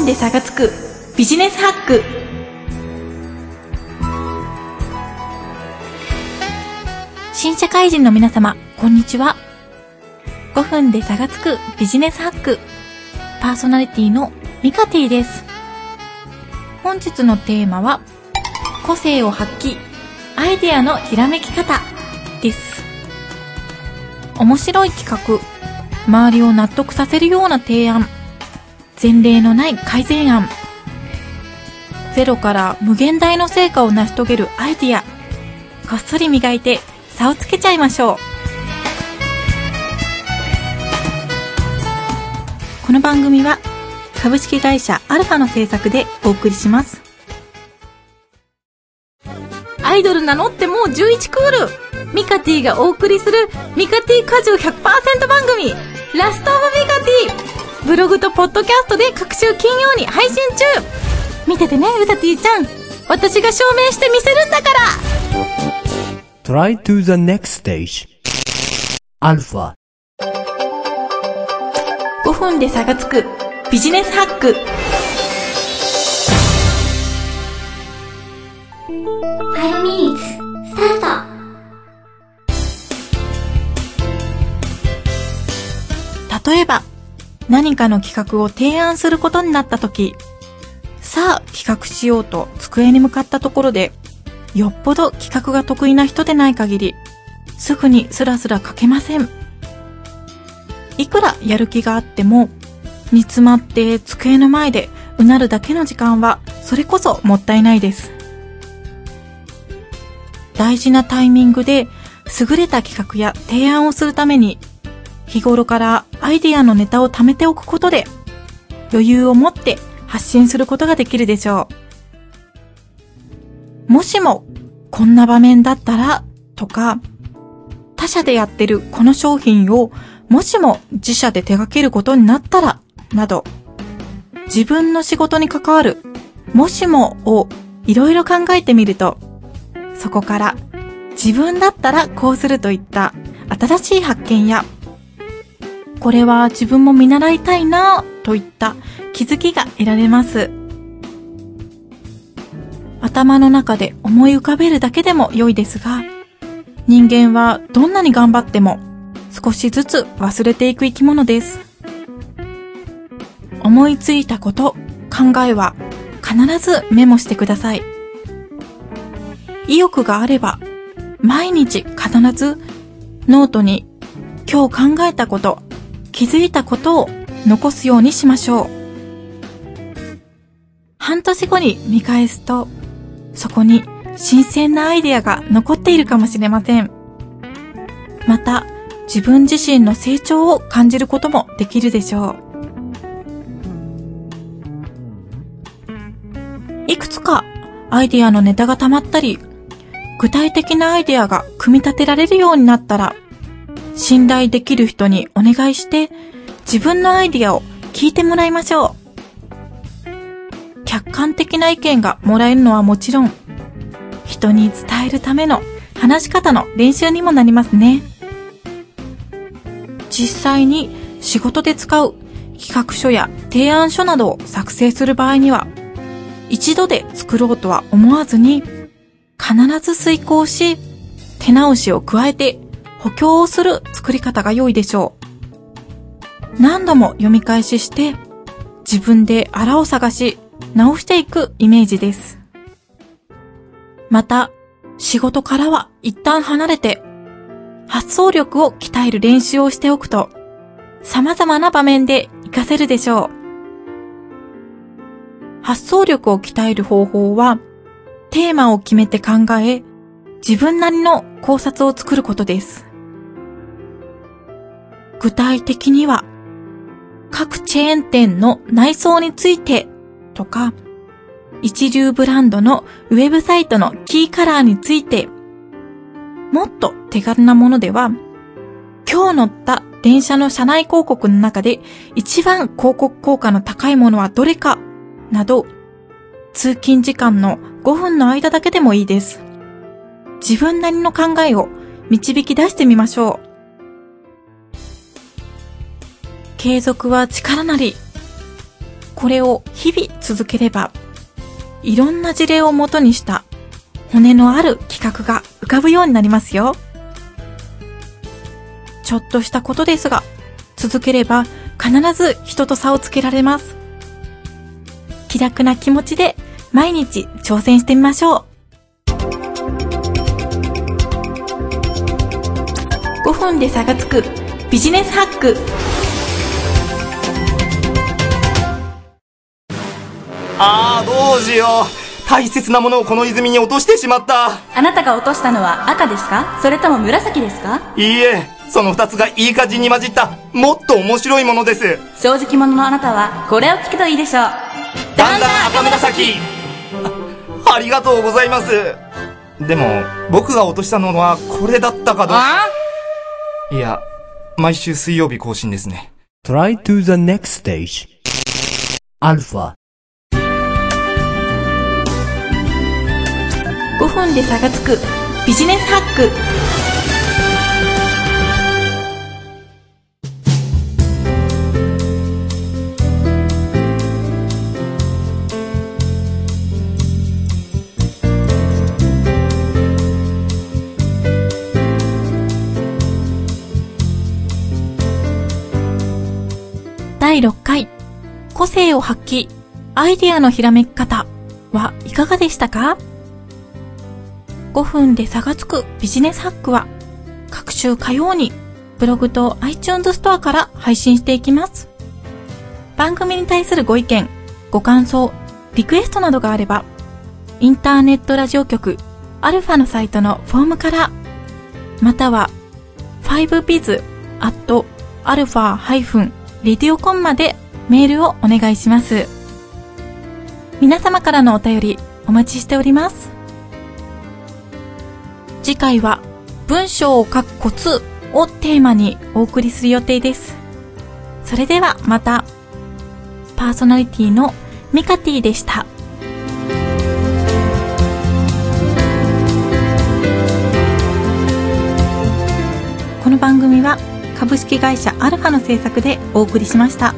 分で差がつく。ビジネスハック。新社会人の皆様、こんにちは。5分で差がつく。ビジネスハック。パーソナリティのミカティです。本日のテーマは、個性を発揮、アイデアのひらめき方。です。面白い企画、周りを納得させるような提案、前例のない改善案、ゼロから無限大の成果を成し遂げるアイディア、こっそり磨いて差をつけちゃいましょう。この番組は株式会社アルファの制作でお送りします。アイドル名乗ってもう11クール。ミカティがお送りするミカティ果汁100%番組。ラストオブミカティ。ブログとポッドキャストで各週金曜に配信中。見ててね、ウタティちゃん。私が証明してみせるんだから。Try to the next stage. Alpha. 5分で差がつく。ビジネスハック。5 minutes スタ何かの企画を提案することになった時、さあ企画しようと机に向かったところで、よっぽど企画が得意な人でない限り、すぐにスラスラ書けません。いくらやる気があっても、煮詰まって机の前でうなるだけの時間は、それこそもったいないです。大事なタイミングで優れた企画や提案をするために日頃からアイディアのネタを貯めておくことで余裕を持って発信することができるでしょう。もしもこんな場面だったらとか他社でやってるこの商品をもしも自社で手掛けることになったらなど自分の仕事に関わるもしもをいろいろ考えてみるとそこから自分だったらこうするといった新しい発見やこれは自分も見習いたいなぁといった気づきが得られます。頭の中で思い浮かべるだけでも良いですが、人間はどんなに頑張っても少しずつ忘れていく生き物です。思いついたこと、考えは必ずメモしてください。意欲があれば、毎日必ずノートに今日考えたこと、気づいたことを残すようにしましょう。半年後に見返すと、そこに新鮮なアイデアが残っているかもしれません。また、自分自身の成長を感じることもできるでしょう。いくつかアイデアのネタが溜まったり、具体的なアイデアが組み立てられるようになったら、信頼できる人にお願いして、自分のアイディアを聞いてもらいましょう。客観的な意見がもらえるのはもちろん、人に伝えるための話し方の練習にもなりますね。実際に仕事で使う企画書や提案書などを作成する場合には、一度で作ろうとは思わずに、必ず遂行し、手直しを加えて補強をする作り方が良いでしょう。何度も読み返しして、自分であらを探し、直していくイメージです。また、仕事からは一旦離れて、発想力を鍛える練習をしておくと、様々な場面で活かせるでしょう。発想力を鍛える方法は、テーマを決めて考え、自分なりの考察を作ることです。具体的には、各チェーン店の内装についてとか、一流ブランドのウェブサイトのキーカラーについて、もっと手軽なものでは、今日乗った電車の車内広告の中で一番広告効果の高いものはどれかなど、通勤時間の5分の間だけでもいいです。自分なりの考えを導き出してみましょう。継続は力なり。これを日々続ければ、いろんな事例をもとにした骨のある企画が浮かぶようになりますよ。ちょっとしたことですが、続ければ必ず人と差をつけられます。気楽な気持ちで毎日挑戦してみましょう。5分で差がつくビジネスハック。ああ、どうしよう。大切なものをこの泉に落としてしまった。あなたが落としたのは赤ですか？それとも紫ですか？いいえ、その二つがいい感じに混じった、もっと面白いものです。正直者のあなたはこれを聞くといいでしょう。だんだん赤紫あありがとうございます。でも、僕が落としたのはこれだったかどうか。いや、毎週水曜日更新ですね。Try to the next stage. Alpha. 5分で差がつくビジネスハック。第6回、個性を発揮、アイデアのひらめき方はいかがでしたか？5分で差がつくビジネスハックは、各週火曜にブログと iTunes ストアから配信していきます。番組に対するご意見、ご感想、リクエストなどがあれば、インターネットラジオ局アルファのサイトのフォームから、または 5biz.alpha-radio.com までメールをお願いします。皆様からのお便りお待ちしております。次回は文章を書くコツをテーマにお送りする予定です。それではまた。パーソナリティのミカティでした。この番組は株式会社アルファの制作でお送りしました。